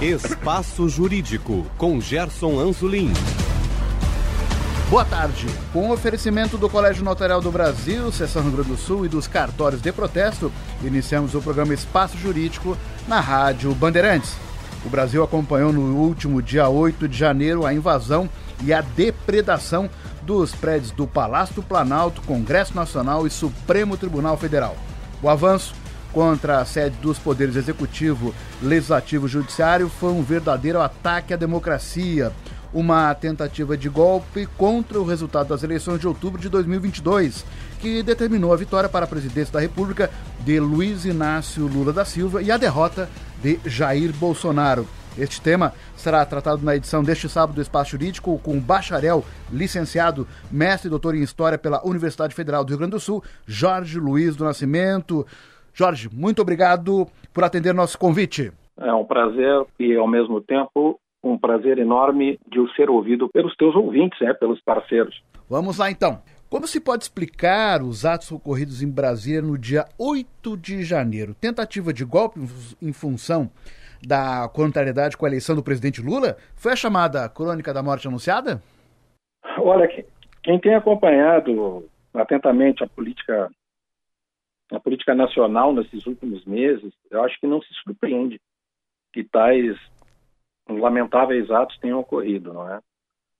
Espaço Jurídico, com Gerson Anzolin. Boa tarde. Com o oferecimento do Colégio Notarial do Brasil, Seção Rio Grande do Sul e dos cartórios de protesto, iniciamos o programa Espaço Jurídico na Rádio Bandeirantes. O Brasil acompanhou no último dia 8 de janeiro a invasão e a depredação dos prédios do Palácio do Planalto, Congresso Nacional e Supremo Tribunal Federal. O avanço contra a sede dos poderes executivo, legislativo e judiciário foi um verdadeiro ataque à democracia, uma tentativa de golpe contra o resultado das eleições de outubro de 2022, que determinou a vitória para a presidência da República de Luiz Inácio Lula da Silva e a derrota de Jair Bolsonaro. Este tema será tratado na edição deste sábado do Espaço Jurídico com o bacharel, licenciado, mestre e doutor em História pela Universidade Federal do Rio Grande do Sul, Jorge Luiz do Nascimento. Jorge, muito obrigado por atender nosso convite. É um prazer e, ao mesmo tempo, um prazer enorme de o ser ouvido pelos teus ouvintes, né, pelos parceiros. Vamos lá, então. Como se pode explicar os atos ocorridos em Brasília no dia 8 de janeiro? Tentativa de golpe em função da contrariedade com a eleição do presidente Lula? Foi a chamada Crônica da Morte Anunciada? Olha, quem tem acompanhado atentamente a política a política nacional nesses últimos meses, eu acho que não se surpreende que tais lamentáveis atos tenham ocorrido, não é?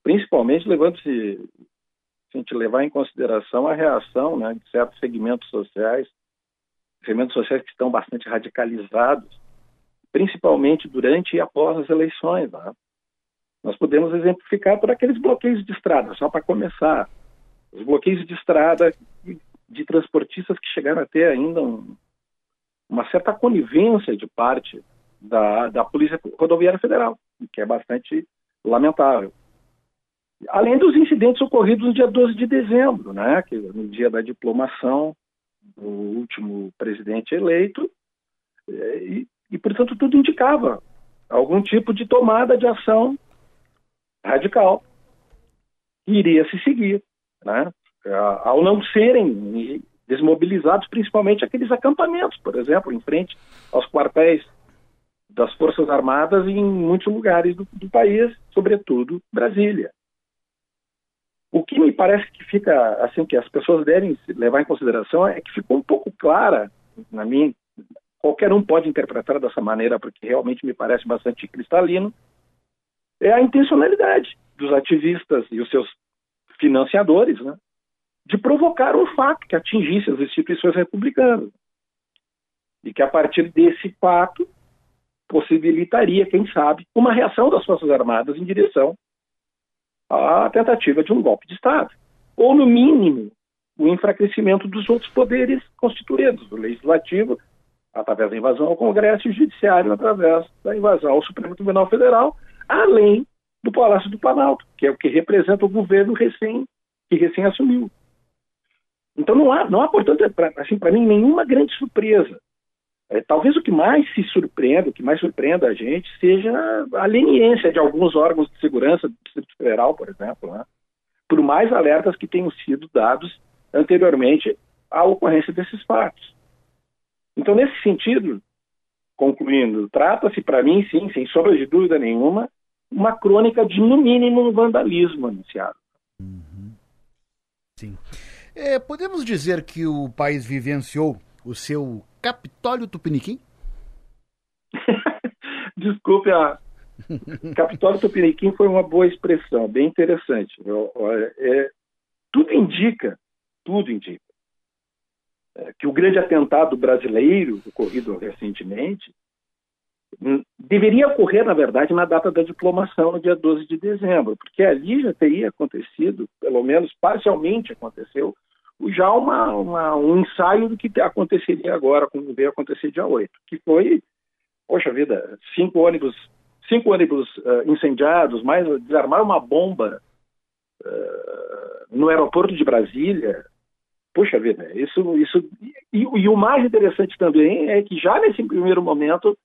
Principalmente levando-se, se a gente levar em consideração a reação né, de certos segmentos sociais, segmentos sociais que estão bastante radicalizados principalmente durante e após as eleições. Né? Nós podemos exemplificar por aqueles bloqueios de estrada, só para começar. Os bloqueios de estrada de transportistas que chegaram a ter ainda um, uma certa conivência de parte da, da Polícia Rodoviária Federal, que é bastante lamentável. Além dos incidentes ocorridos no dia 12 de dezembro, né, que no dia da diplomação do último presidente eleito, e, e, portanto, tudo indicava algum tipo de tomada de ação radical que iria se seguir, né? Ao não serem desmobilizados, principalmente aqueles acampamentos, por exemplo, em frente aos quartéis das Forças Armadas em muitos lugares do, do país, sobretudo Brasília. O que me parece que fica, assim, que as pessoas devem levar em consideração é que ficou um pouco clara, na minha qualquer um pode interpretar dessa maneira, porque realmente me parece bastante cristalino, é a intencionalidade dos ativistas e os seus financiadores né, de provocar um fato que atingisse as instituições republicanas. E que a partir desse fato possibilitaria, quem sabe, uma reação das Forças Armadas em direção à tentativa de um golpe de Estado. Ou, no mínimo, o enfraquecimento dos outros poderes constituídos, o legislativo, através da invasão ao Congresso e o Judiciário através da invasão ao Supremo Tribunal Federal, além do Palácio do Planalto, que é o que representa o governo recém que recém assumiu. Então não há, não há portanto, assim, para mim, nenhuma grande surpresa. É, talvez o que mais se surpreenda, o que mais surpreenda a gente, seja a leniência de alguns órgãos de segurança do Distrito Federal, por exemplo, né? por mais alertas que tenham sido dados anteriormente à ocorrência desses fatos. Então, nesse sentido, concluindo, trata-se para mim, sim, sem sombra de dúvida nenhuma, uma crônica de, no mínimo, um vandalismo anunciado. Uhum. Sim. É, podemos dizer que o país vivenciou o seu Capitólio Tupiniquim? Desculpe, a Capitólio Tupiniquim foi uma boa expressão, bem interessante. É, tudo indica, tudo indica, é, que o grande atentado brasileiro, ocorrido recentemente, hum, deveria ocorrer, na verdade, na data da diplomação, no dia 12 de dezembro, porque ali já teria acontecido, pelo menos parcialmente aconteceu, já uma, uma, um ensaio do que aconteceria agora, como veio acontecer dia 8, que foi, poxa vida, cinco ônibus, cinco ônibus uh, incendiados, mais desarmar uma bomba uh, no aeroporto de Brasília, Puxa vida, isso, isso e, e, o mais interessante também é que já nesse primeiro momento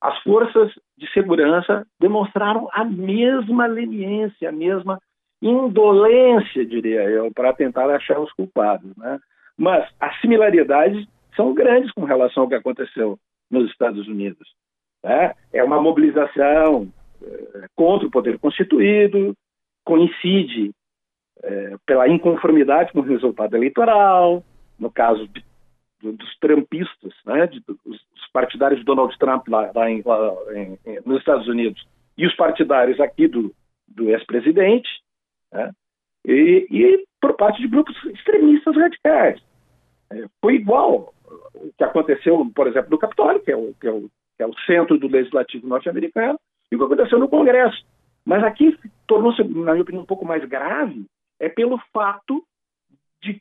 as forças de segurança demonstraram a mesma leniência, a mesma indolência, diria eu, para tentar achar os culpados, né? Mas as similaridades são grandes com relação ao que aconteceu nos Estados Unidos. Né? É uma mobilização é, contra o poder constituído, coincide é, pela inconformidade com o resultado eleitoral, no caso de, dos trumpistas, né, de, os, partidários de Donald Trump lá, lá, em, lá em, nos Estados Unidos e os partidários aqui do, do ex-presidente, né, e, e, por parte de grupos extremistas radicais. É, foi igual o que aconteceu, por exemplo, no Capitólio, que é o, que é o, que é o centro do legislativo norte-americano, e o que aconteceu no Congresso. Mas aqui tornou-se, na minha opinião, um pouco mais grave, é pelo fato de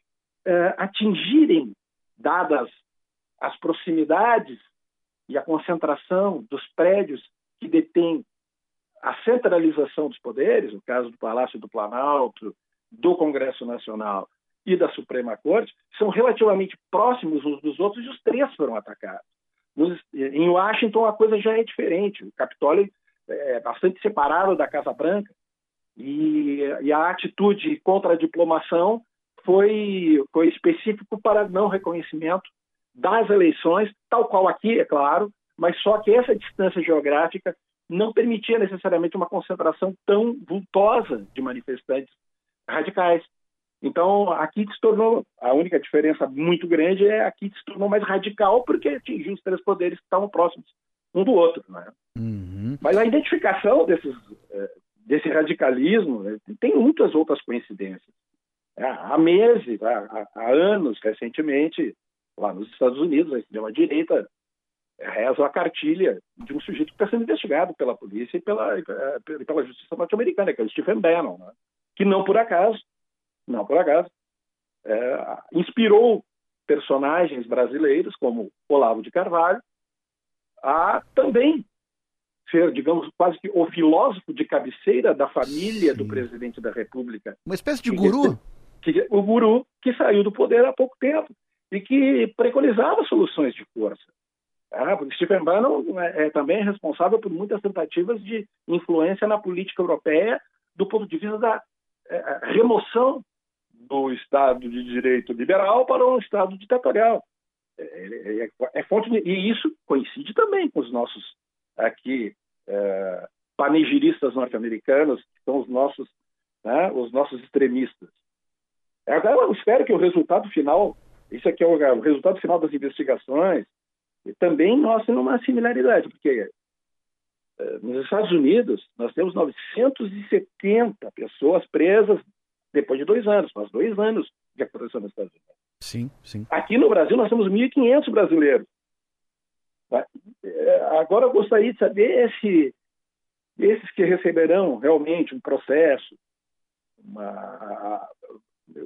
uh, atingirem, dadas as proximidades e a concentração dos prédios que detêm a centralização dos poderes, o caso do Palácio do Planalto, do Congresso Nacional e da Suprema Corte, são relativamente próximos uns dos outros e os três foram atacados. Nos, em Washington a coisa já é diferente. O Capitólio é bastante separado da Casa Branca e, e a atitude contra a diplomação foi, foi específico para não reconhecimento das eleições, tal qual aqui, é claro, mas só que essa distância geográfica não permitia necessariamente uma concentração tão vultosa de manifestantes radicais. Então, aqui se tornou, a única diferença muito grande é aqui se tornou mais radical porque atingiu os três poderes que estavam próximos um do outro. Né? Uhum. Mas a identificação desses, eh, desse radicalismo né, tem muitas outras coincidências. É, há meses, há, há anos, recentemente, lá nos Estados Unidos, a extrema-direita reza a cartilha de um sujeito que está sendo investigado pela polícia e pela, eh, pela justiça norte-americana, que é o Stephen Bannon, né? que não por acaso, não por acaso, é, inspirou personagens brasileiros como Olavo de Carvalho a também ser, digamos, quase que o filósofo de cabeceira da família Sim. do presidente da República. Uma espécie de guru? Que, que, o guru que saiu do poder há pouco tempo e que preconizava soluções de força. Ah, Stephen Bannon é, é também responsável por muitas tentativas de influência na política europeia do ponto de vista da é, remoção do Estado de Direito liberal para um Estado ditatorial. É, é, é, é fonte de, e isso coincide também com os nossos aqui é, panegiristas norte-americanos, que são os nossos, né, os nosos extremistas. Agora eu espero que o resultado final, isso aqui é o, o resultado final das investigações, também mostre uma similaridade, porque é, nos Estados Unidos nós temos 970 pessoas presas depois de dois anos, faz dois anos que aconteceu nos Estados Unidos. Sim, sim. Aqui no Brasil nós temos 1.500 brasileiros. É, agora eu gostaria de saber se esses que receberão realmente um processo, uma...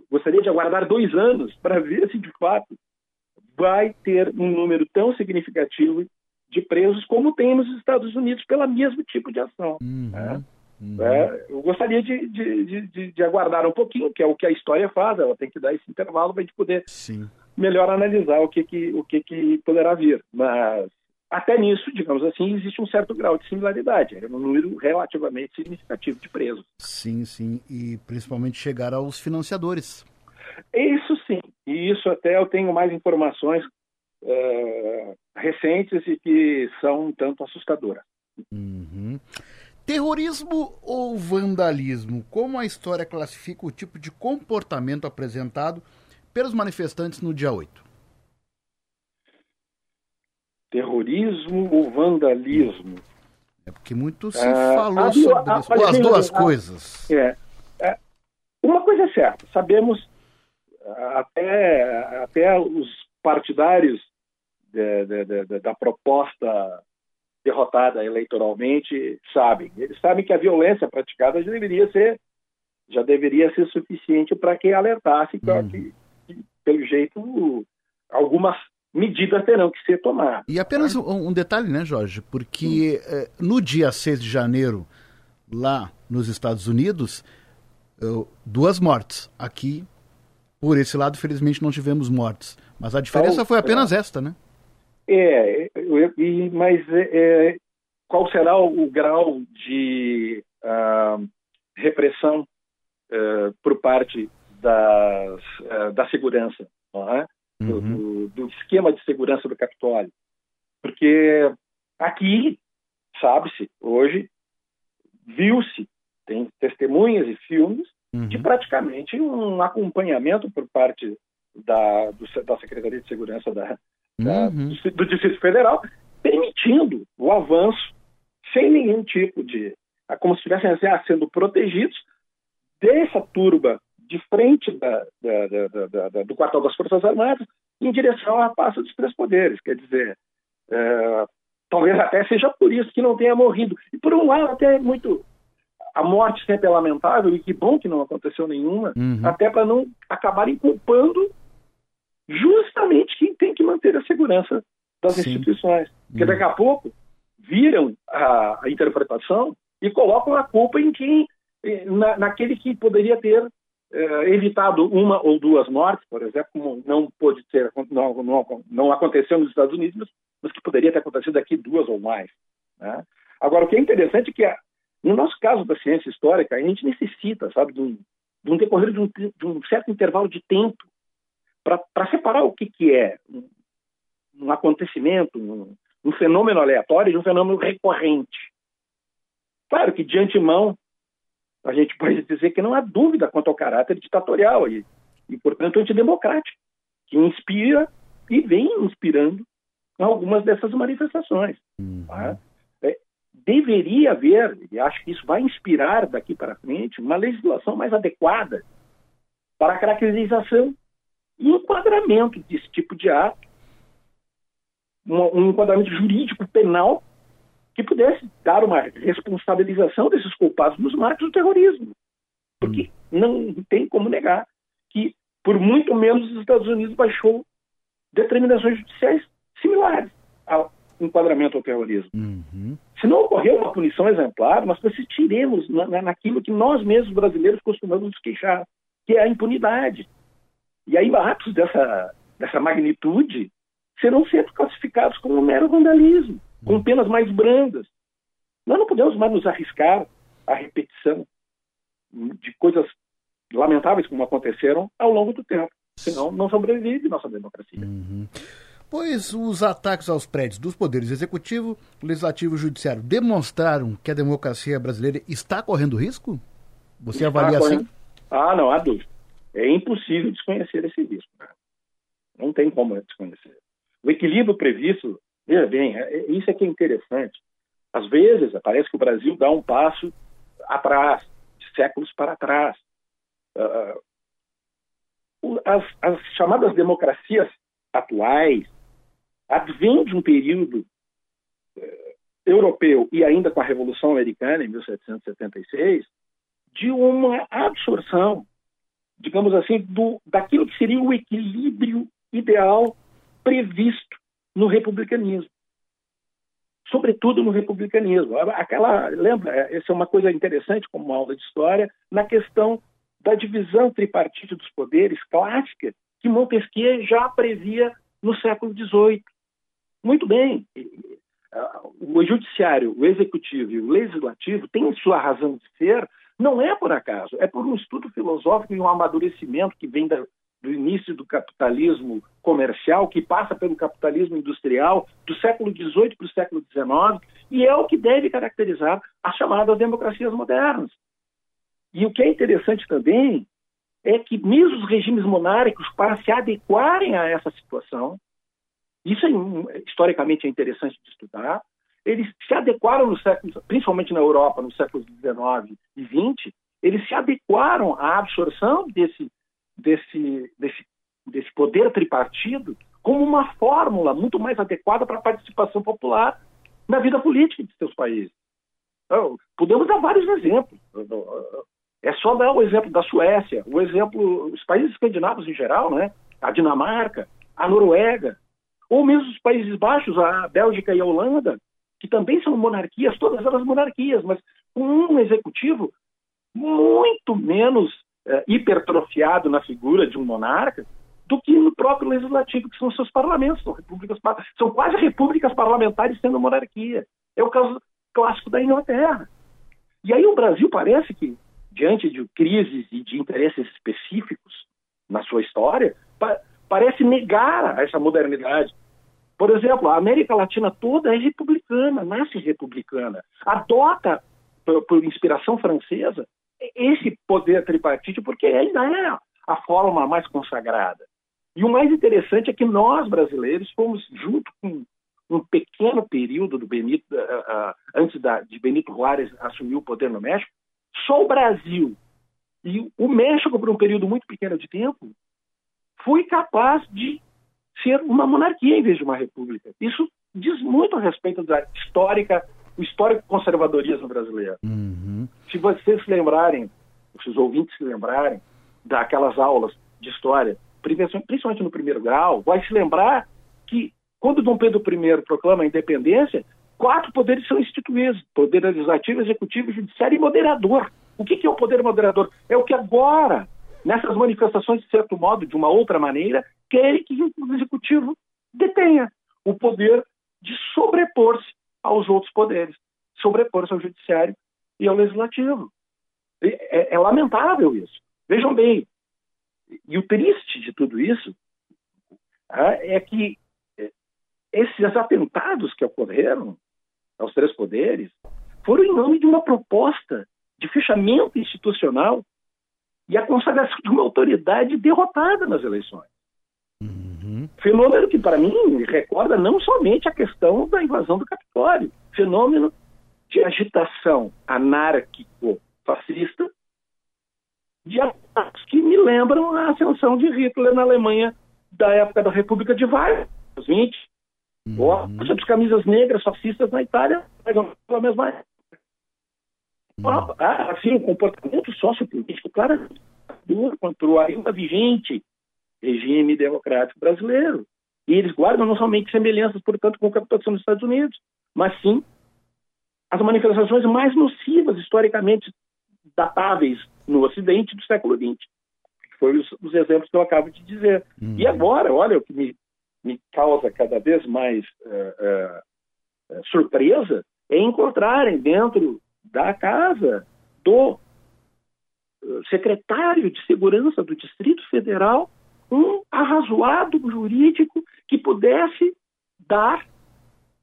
gostaria de aguardar dois anos para ver se de fato vai ter um número tão significativo de presos como tem nos Estados Unidos pelo mesmo tipo de ação. Uhum. Né? Uhum. É, eu gostaria de, de, de, de, aguardar um pouquinho, que é o que a história faz, ela tem que dar esse intervalo para a gente poder Sim. melhor analisar o que, que, o que, que poderá vir. Mas até nisso, digamos assim, existe um certo grau de similaridade. É um número relativamente significativo de presos. Sim, sim. E principalmente chegar aos financiadores. Isso sim. E isso até eu tenho mais informações é, recentes e que são um tanto assustadoras. Uhum. Terrorismo ou vandalismo? Como a história classifica o tipo de comportamento apresentado pelos manifestantes no dia 8? Terrorismo ou vandalismo? É porque muito se ah, falou sobre a, isso. as duas a, coisas. É, é, uma coisa é certa, sabemos até, até os partidários de, de, de, da proposta derrotada eleitoralmente sabem. Eles sabem que a violência praticada já deveria ser já deveria ser suficiente para que alertasse uhum. que, que, pelo jeito, algumas medidas terão que ser tomadas. E apenas um, um detalhe, né, Jorge? Porque eh, no dia 6 de janeiro, lá nos Estados Unidos, duas mortes. Aqui, por esse lado, felizmente não tivemos mortes. Mas a diferença então, foi apenas é. esta, né? É, e, mas é, é, qual será o, grau de uh, repressão uh, por parte das, uh, da segurança, é? uhum. do, do, esquema de segurança do Capitólio? Porque aqui sabe-se hoje, viu-se, tem testemunhas e filmes uhum. de praticamente um acompanhamento por parte da, do, da Secretaria de Segurança da, da uhum. do, do Distrito Federal, permitindo o avanço sem nenhum tipo de. como se estivessem assim, ah, sendo protegidos dessa turba de frente da, da, da, do quartel das Forças Armadas em direção à pasta dos três poderes. Quer dizer, é, talvez até seja por isso que não tenha morrido. E por um lado, até é muito. A morte sempre é lamentável, e que bom que não aconteceu nenhuma, uhum. até para não acabarem culpando justamente quem tem que manter a segurança das Sim. instituições. Porque uhum. daqui a pouco viram a, a, interpretação e colocam a culpa em quem, na, naquele que poderia ter eh, evitado uma ou duas mortes, por exemplo, como não pôde ter, não, não, não aconteceu nos Estados Unidos, mas que poderia ter acontecido aqui duas ou mais. Né? Agora, o que é interessante é que, no nosso caso da ciência histórica, a gente necessita, sabe, de um, de um decorrer de um, de um, certo intervalo de tempo para separar o que, que é um, um acontecimento, um, um fenômeno aleatório de um fenômeno recorrente. Claro que, de antemão, a gente pode dizer que não há dúvida quanto ao caráter ditatorial e, e portanto, antidemocrático, que inspira e vem inspirando algumas dessas manifestações. Uhum. Tá? Deveria haver, e acho que isso vai inspirar daqui para frente, uma legislação mais adequada para a caracterização e enquadramento desse tipo de ato, um, um enquadramento jurídico penal que pudesse dar uma responsabilização desses culpados nos marcos do terrorismo. Porque uhum. não tem como negar que, por muito menos, os Estados Unidos baixou determinações judiciais similares ao enquadramento ao terrorismo. Uhum. Se não ocorrer uma punição exemplar, nós persistiremos na, naquilo que nós mesmos brasileiros costumamos nos queixar, que é a impunidade. E aí atos dessa, dessa magnitude serão sempre classificados como um mero vandalismo, com penas mais brandas. Nós não podemos mais nos arriscar à repetição de coisas lamentáveis como aconteceram ao longo do tempo. Senão não sobrevive nossa democracia. Uhum. Pois os ataques aos prédios dos poderes executivo, legislativo e judiciário demonstraram que a democracia brasileira está correndo risco? Você está avalia assim? correndo... assim? Ah, não há dúvida. É impossível desconhecer esse risco. Né? Não tem como desconhecer. O equilíbrio previsto, veja bem, é, é, isso é que é interessante. Às vezes, parece que o Brasil dá um passo atrás, de séculos para trás. Uh, as, as chamadas democracias atuais, advém de um período eh, europeu e ainda com a Revolução Americana, em 1776, de uma absorção, digamos assim, do, daquilo que seria o equilíbrio ideal previsto no republicanismo. Sobretudo no republicanismo. Aquela, lembra, essa é uma coisa interessante como uma aula de história, na questão da divisão tripartite dos poderes clássica que Montesquieu já previa no século XVIII. Muito bem. O judiciário, o executivo e o legislativo têm sua razão de ser, não é por acaso, é por um estudo filosófico e um amadurecimento que vem da, do início do capitalismo comercial, que passa pelo capitalismo industrial, do século XVIII para o século XIX, e é o que deve caracterizar as chamadas democracias modernas. E o que é interessante também é que mesmo os regimes monárquicos, para se adequarem a essa situação, isso é, historicamente é interessante de estudar. Eles se adequaram no século, principalmente na Europa, no século XIX e XX, eles se adequaram à absorção desse, desse, desse, desse poder tripartido como uma fórmula muito mais adequada para a participação popular na vida política de seus países. Então, podemos dar vários exemplos. É só dar o exemplo da Suécia, o exemplo, os países escandinavos em geral, né? a Dinamarca, a Noruega, ou mesmo os Países Baixos, a Bélgica e a Holanda, que também são monarquias, todas elas monarquias, mas com um executivo muito menos é, hipertrofiado na figura de um monarca do que no próprio legislativo, que são seus parlamentos, são, repúblicas, são quase repúblicas parlamentares sendo monarquia. É o caso clássico da Inglaterra. E aí o Brasil parece que, diante de crises e de interesses específicos na sua história, pa parece negar essa modernidade Por exemplo, a América Latina toda é republicana, nasce republicana, adota, por, por inspiração francesa, esse poder tripartite, porque ainda é a forma mais consagrada. E o mais interessante é que nós, brasileiros, fomos, junto com um pequeno período do Benito, uh, uh, antes da, de Benito Juárez assumir o poder no México, só o Brasil e o México, por um período muito pequeno de tempo, foi capaz de ser uma monarquia em vez de uma república. Isso diz muito a respeito da histórica, o histórico conservadorismo brasileiro. Uhum. Se vocês se lembrarem, se os ouvintes se lembrarem daquelas aulas de história, principalmente no primeiro grau, vai se lembrar que quando Dom Pedro I proclama a independência, quatro poderes são instituídos: poder legislativo, executivo, judiciário e moderador. O que é o poder moderador? É o que agora, nessas manifestações, de certo modo, de uma outra maneira, quer que o executivo detenha o poder de sobrepor-se aos outros poderes, sobrepor-se ao judiciário e ao legislativo. É, é, lamentável isso. Vejam bem, e o triste de tudo isso é que é, esses atentados que ocorreram aos três poderes foram em nome de uma proposta de fechamento institucional e a consagração de uma autoridade derrotada nas eleições. Uhum. Fenômeno que, para mim, recorda não somente a questão da invasão do Capitólio, fenômeno de agitação anárquico-fascista de ataques que me lembram a ascensão de Hitler na Alemanha da época da República de Weimar, os 20, uhum. ou as camisas negras fascistas na Itália, pela mesma época. Há, assim, um comportamento sociopolítico claramente contra o ainda vigente regime democrático brasileiro. E eles guardam não somente semelhanças, portanto, com a capitulação dos Estados Unidos, mas sim as manifestações mais nocivas, historicamente datáveis no Ocidente do século XX. Que foi os, os exemplos que eu acabo de dizer. Uhum. E agora, olha, o que me, me causa cada vez mais uh, uh, surpresa é encontrarem dentro da casa do secretário de Segurança do Distrito Federal um arrazoado jurídico que pudesse dar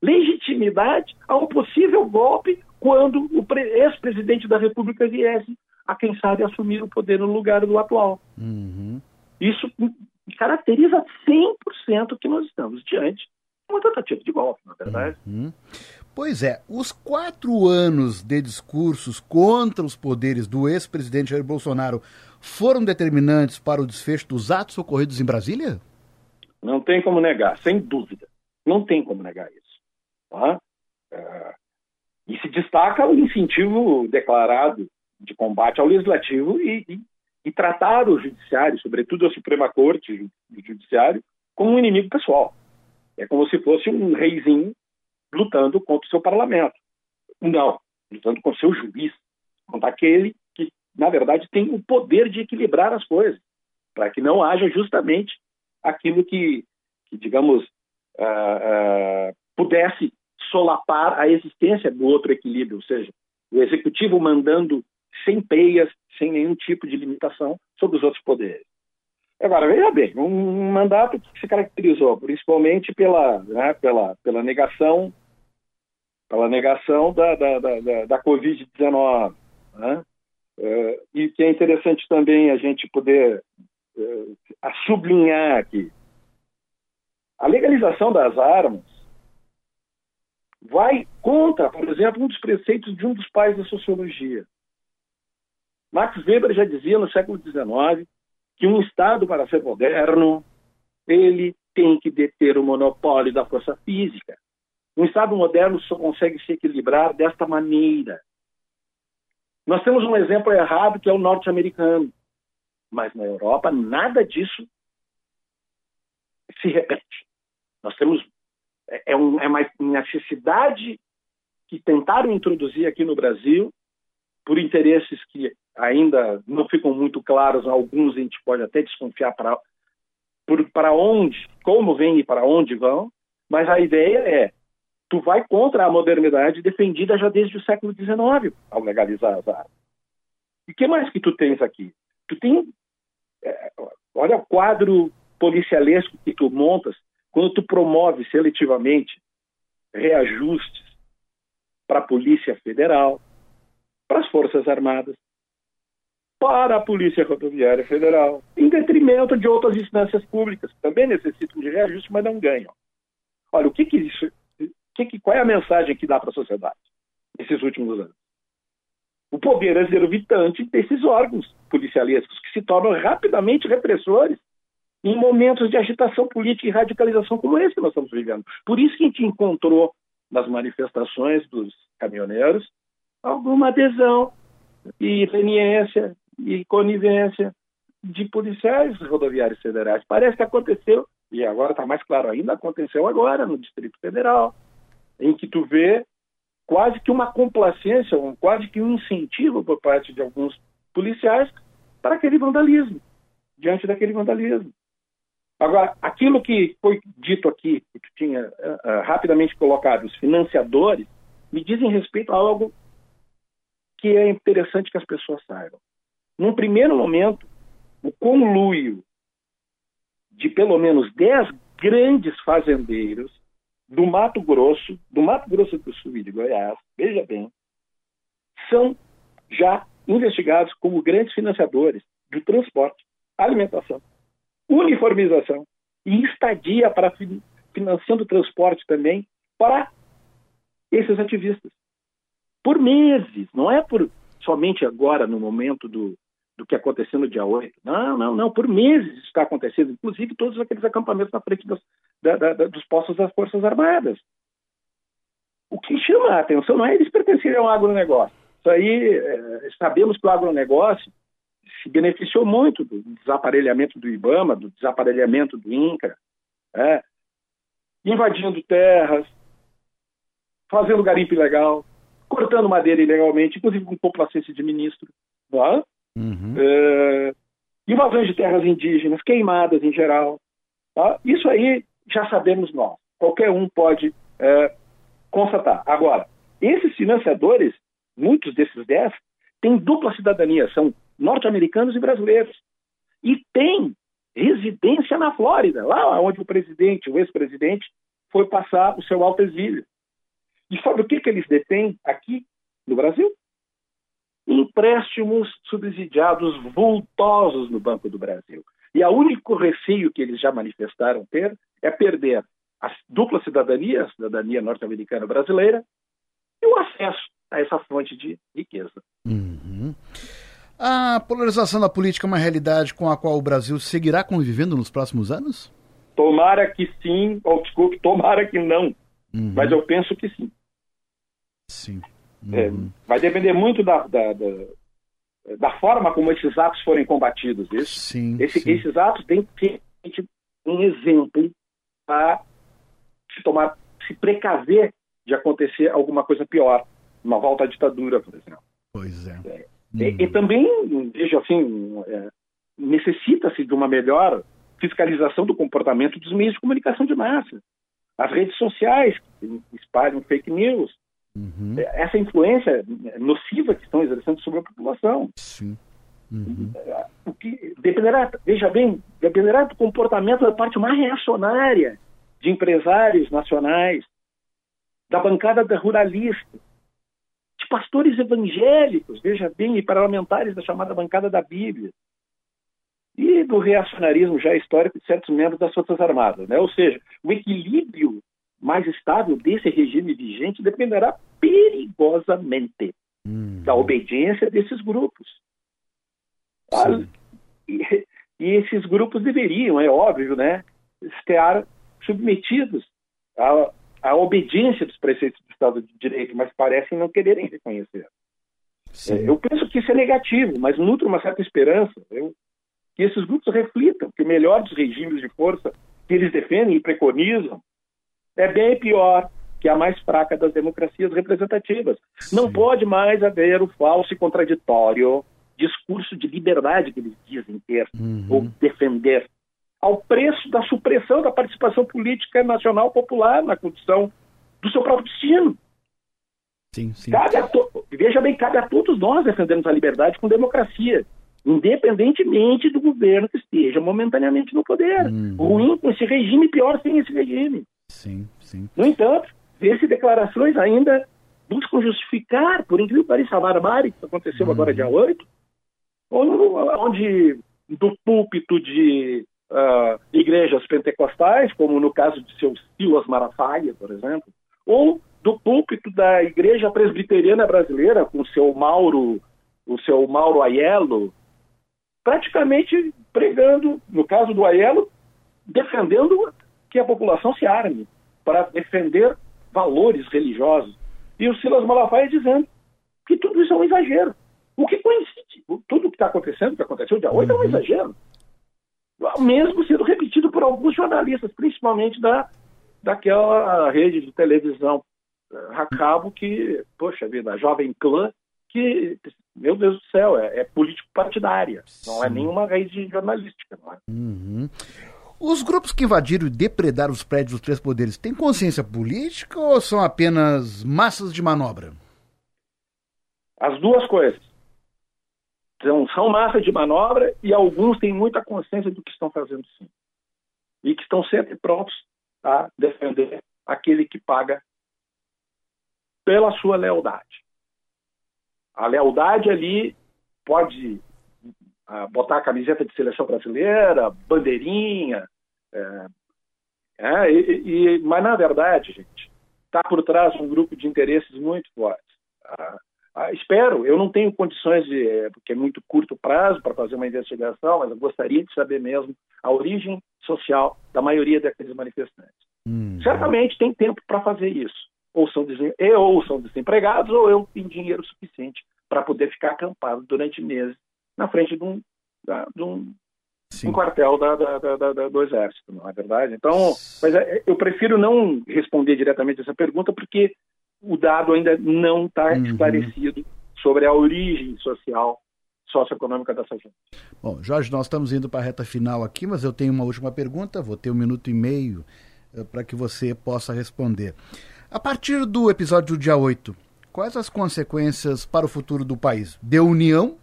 legitimidade a um possível golpe quando o ex-presidente da República viesse a, quem sabe, assumir o poder no lugar do atual. Uhum. Isso caracteriza 100% que nós estamos diante de uma tentativa de golpe, na verdade. Uhum. Pois é, os quatro anos de discursos contra os poderes do ex-presidente Jair Bolsonaro foram determinantes para o desfecho dos atos ocorridos em Brasília? Não tem como negar, sem dúvida. Não tem como negar isso. Tá? É... E se destaca o incentivo declarado de combate ao legislativo e, e, e tratar o judiciário, sobretudo a Suprema Corte, o judiciário, como um inimigo pessoal. É como se fosse um reizinho lutando contra o seu parlamento. Não, lutando com o seu juiz, contra aquele que, na verdade, tem o poder de equilibrar as coisas, para que não haja justamente aquilo que, que digamos, uh, uh, pudesse solapar a existência do outro equilíbrio, ou seja, o executivo mandando sem peias, sem nenhum tipo de limitação sobre os outros poderes. Agora, veja bem, um mandato que se caracterizou principalmente pela, né, pela, pela negação pela negação da, da, da, da Covid-19. Né? É, e que é interessante também a gente poder é, sublinhar aqui. A legalização das armas vai contra, por exemplo, um dos preceitos de um dos pais da sociologia. Max Weber já dizia no século XIX que um Estado, para ser moderno, ele tem que deter o monopólio da força física. Um Estado moderno só consegue se equilibrar desta maneira. Nós temos um exemplo errado que é o norte-americano, mas na Europa nada disso se repete. Nós temos é, é um, é uma necessidade que tentaram introduzir aqui no Brasil por interesses que ainda não ficam muito claros, alguns a gente pode até desconfiar para para onde, como vêm e para onde vão, mas a ideia é tu vai contra a modernidade defendida já desde o século XIX ao legalizar as armas. E o que mais que tu tens aqui? Tu tem, é, olha o quadro policialesco que tu montas quando tu promove seletivamente reajustes para a Polícia Federal, para as Forças Armadas, para a Polícia Rodoviária Federal, em detrimento de outras instâncias públicas, também necessitam de reajuste, mas não ganham. Olha, o que, que isso, que, que, qual é a mensagem que dá para a sociedade nesses últimos anos? O poder exorbitante desses órgãos policialescos, que se tornam rapidamente repressores em momentos de agitação política e radicalização como esse que nós estamos vivendo. Por isso que a gente encontrou nas manifestações dos caminhoneiros alguma adesão e leniência e conivência de policiais rodoviários federais. Parece que aconteceu, e agora está mais claro ainda, aconteceu agora no Distrito Federal, em que tu vê quase que uma complacência, um, quase que um incentivo por parte de alguns policiais para aquele vandalismo, diante daquele vandalismo. Agora, aquilo que foi dito aqui, que tu tinha uh, uh, rapidamente colocado, os financiadores, me dizem respeito a algo que é interessante que as pessoas saibam. Num primeiro momento, o conluio de pelo menos 10 grandes fazendeiros do Mato Grosso, do Mato Grosso do Sul e de Goiás, veja bem, são já investigados como grandes financiadores de transporte, alimentação, uniformização e estadia para financiando o transporte também para esses ativistas. Por meses, não é por somente agora, no momento do, do que aconteceu no dia 8. Não, não, não. Por meses está acontecendo, inclusive todos aqueles acampamentos na frente dos, da, da, dos postos das Forças Armadas. O que chama a atenção não é eles pertencerem ao agronegócio. Isso aí, é, sabemos que o agronegócio se beneficiou muito do desaparelhamento do IBAMA, do desaparelhamento do INCRA, é, invadindo terras, fazendo garimpo ilegal, cortando madeira ilegalmente, inclusive com complacência de ministro. É? Uhum. É, invasões de terras indígenas, queimadas em geral. Tá? Isso aí já sabemos nós. Qualquer um pode é, constatar. Agora, esses financiadores, muitos desses dez, têm dupla cidadania, são norte-americanos e brasileiros. E têm residência na Flórida, lá onde o presidente, o ex-presidente, foi passar o seu alto exílio. E sabe o que, que eles detêm aqui no Brasil? empréstimos subsidiados vultosos no Banco do Brasil. E o único receio que eles já manifestaram ter é perder a dupla cidadania, a cidadania norte-americana brasileira, e o acesso a essa fonte de riqueza. Uhum. A polarização da política é uma realidade com a qual o Brasil seguirá convivendo nos próximos anos? Tomara que sim, ou desculpe, tomara que não. Uhum. Mas eu penso que sim. Sim. É, uhum. É, vai depender muito da, da, da, da, forma como esses atos forem combatidos. Isso. Sim, Esse, sim. Esses atos têm que ser um exemplo para se tomar, se precaver de acontecer alguma coisa pior, uma volta à ditadura, por exemplo. Pois é. é uhum. e, e, também, veja assim, é, necessita-se de uma melhor fiscalização do comportamento dos meios de comunicação de massa. As redes sociais que espalham fake news, Uhum. Essa influência nociva que estão exercendo sobre a população. Sim. Uhum. O que dependerá, veja bem, dependerá do comportamento da parte mais reacionária de empresários nacionais, da bancada da ruralista, de pastores evangélicos, veja bem, e parlamentares da chamada bancada da Bíblia, e do reacionarismo já histórico de certos membros das Forças Armadas. Né? Ou seja, o equilíbrio mais estável desse regime vigente dependerá perigosamente hum. da obediência desses grupos. Ah, e, esses grupos deveriam, é óbvio, né, estar submetidos à, à obediência dos preceitos do Estado de Direito, mas parecem não quererem reconhecer. É, eu penso que isso é negativo, mas nutro uma certa esperança eu, que esses grupos reflitam que o melhor dos regimes de força que eles defendem e preconizam é bem pior que a mais fraca das democracias representativas. Sim. Não pode mais haver o falso e contraditório discurso de liberdade que eles dizem ter uhum. ou defender, ao preço da supressão da participação política nacional popular na condição do seu próprio destino. Sim, sim. To... Veja bem, cabe a todos nós defendermos a liberdade com democracia. independentemente do governo que esteja momentaneamente no poder. Uhum. Ruim com esse regime, pior sem esse regime. Sim, sim. No entanto, vê-se declarações ainda buscam justificar, por incrível que pareça, a barbárie que aconteceu uhum. agora dia 8, onde do púlpito de uh, igrejas pentecostais, como no caso de seu Silas Malafaia, por exemplo, ou do púlpito da igreja presbiteriana brasileira, com seu Mauro, o seu Mauro Aiello, praticamente pregando, no caso do Aiello, defendendo que a população se arme para defender valores religiosos. E o Silas Malafaia dizendo que tudo isso é um exagero. O que coincide? Tudo o que está acontecendo, que aconteceu dia 8, uhum. é um uhum. exagero. Mesmo sendo repetido por alguns jornalistas, principalmente da, daquela rede de televisão a eh, cabo que, poxa vida, a Jovem Clã, que, meu Deus do céu, é, é político partidária, não é nenhuma raiz jornalística. Não é? Uhum. Os grupos que invadiram e depredaram os prédios dos três poderes têm consciência política ou são apenas massas de manobra? As duas coisas. São, são massas de manobra e alguns têm muita consciência do que estão fazendo sim. E que estão sempre prontos a defender aquele que paga pela sua lealdade. A lealdade ali pode botar a camiseta de seleção brasileira, bandeirinha. É, é, e, e, mas, na verdade, gente, está por trás um grupo de interesses muito fortes. Ah, ah, espero, eu não tenho condições, de, é, porque é muito curto prazo para fazer uma investigação, mas eu gostaria de saber mesmo a origem social da maioria daqueles manifestantes. Hum, Certamente tem tempo para fazer isso. Ou são, ou são desempregados, ou eu tenho dinheiro suficiente para poder ficar acampado durante meses na frente de um, da, de um, um quartel da, da, da, do Exército, não é verdade? Então, mas é, eu prefiro não responder diretamente essa pergunta porque o dado ainda não está uhum. esclarecido sobre a origem social socioeconômica dessa gente. Bom, Jorge, nós estamos indo para a reta final aqui, mas eu tenho uma última pergunta, vou ter um minuto e meio uh, para que você possa responder. A partir do episódio do dia 8, quais as consequências para o futuro do país? De união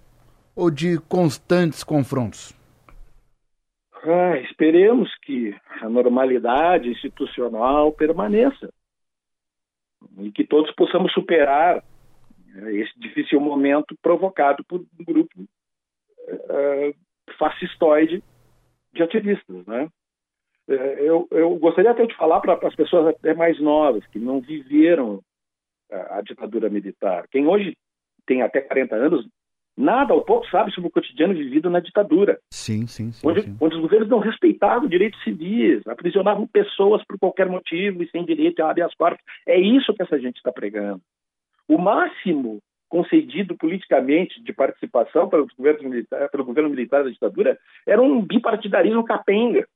ou de constantes confrontos? Ah, esperemos que a normalidade institucional permaneça e que todos possamos superar né, esse difícil momento provocado por um grupo uh, fascistoide de ativistas, né? É, eu, eu gostaria até de falar para as pessoas até mais novas que não viveram a, a ditadura militar. Quem hoje tem até 40 anos nada ou pouco sabe sobre o cotidiano vivido na ditadura. Sim, sim, sim. Onde, sim. onde os governos não respeitavam direitos civis, aprisionavam pessoas por qualquer motivo e sem direito a habeas corpus. É isso que essa gente está pregando. O máximo concedido politicamente de participação pelos governos militar, pelo governo militar da ditadura era um bipartidarismo capenga.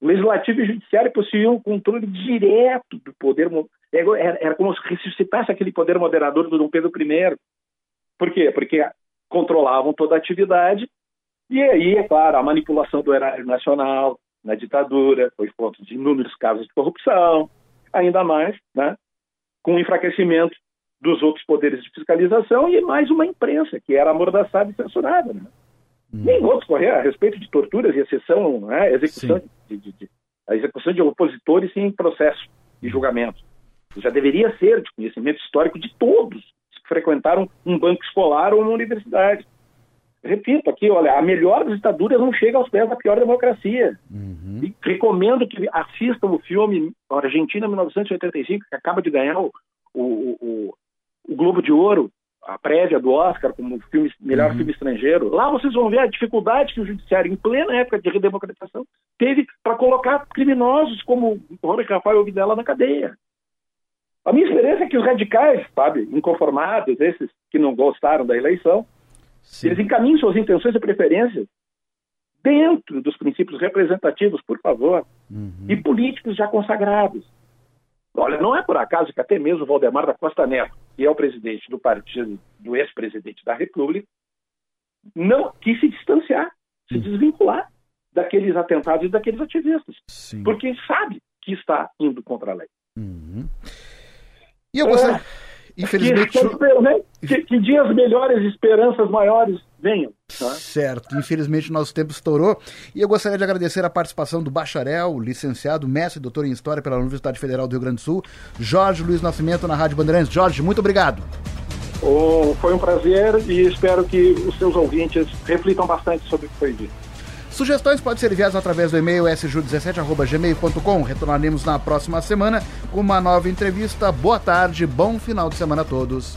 O legislativo e o judiciário possuíam controle direto do poder. Era, era como se ressuscitasse aquele poder moderador do Dom Pedro I por quê? Porque controlavam toda a atividade e aí, é claro, a manipulação do erário nacional na ditadura foi fonte de inúmeros casos de corrupção, ainda mais, né, com o enfraquecimento dos outros poderes de fiscalização e mais uma imprensa que era amordaçada e censurada. Né? Hum. Nem outros correr a respeito de torturas e exceção, né, execução de, de, de, a execução de opositores em processo e julgamento. Já deveria ser de conhecimento histórico de todos frequentaram um banco escolar ou uma universidade. Repito aqui, olha, a melhor das ditaduras não chega aos pés da pior democracia. Uhum. Recomendo que assistam o filme Argentina 1985, que acaba de ganhar o, o, o, o Globo de Ouro, a prévia do Oscar como filme, melhor uhum. filme estrangeiro. Lá vocês vão ver a dificuldade que o judiciário, em plena época de redemocratização, teve para colocar criminosos como Jorge Rafael Videla na cadeia. A minha experiência é que os radicais, sabe, inconformados, esses que não gostaram da eleição, Sim. eles encaminham suas intenções e preferências dentro dos princípios representativos, por favor, uhum. e políticos já consagrados. Olha, não é por acaso que até mesmo Valdemar da Costa Neto, que é o presidente do partido do ex-presidente da República, não quis se distanciar, se uhum. desvincular daqueles atentados e daqueles ativistas, Sim. porque sabe que está indo contra a lei. Uhum. E eu gostaria. É, infelizmente. Que, né? que, que, dias melhores, esperanças maiores venham. Tá? Certo. Infelizmente, nosso tempo estourou. E eu gostaria de agradecer a participação do bacharel, licenciado, mestre e doutor em História pela Universidade Federal do Rio Grande do Sul, Jorge Luiz Nascimento, na Rádio Bandeirantes. Jorge, muito obrigado. Oh, foi um prazer e espero que os seus ouvintes reflitam bastante sobre o que foi dito. Sugestões podem ser enviadas através do e-mail sju17.gmail.com. Retornaremos na próxima semana com uma nova entrevista. Boa tarde, bom final de semana a todos.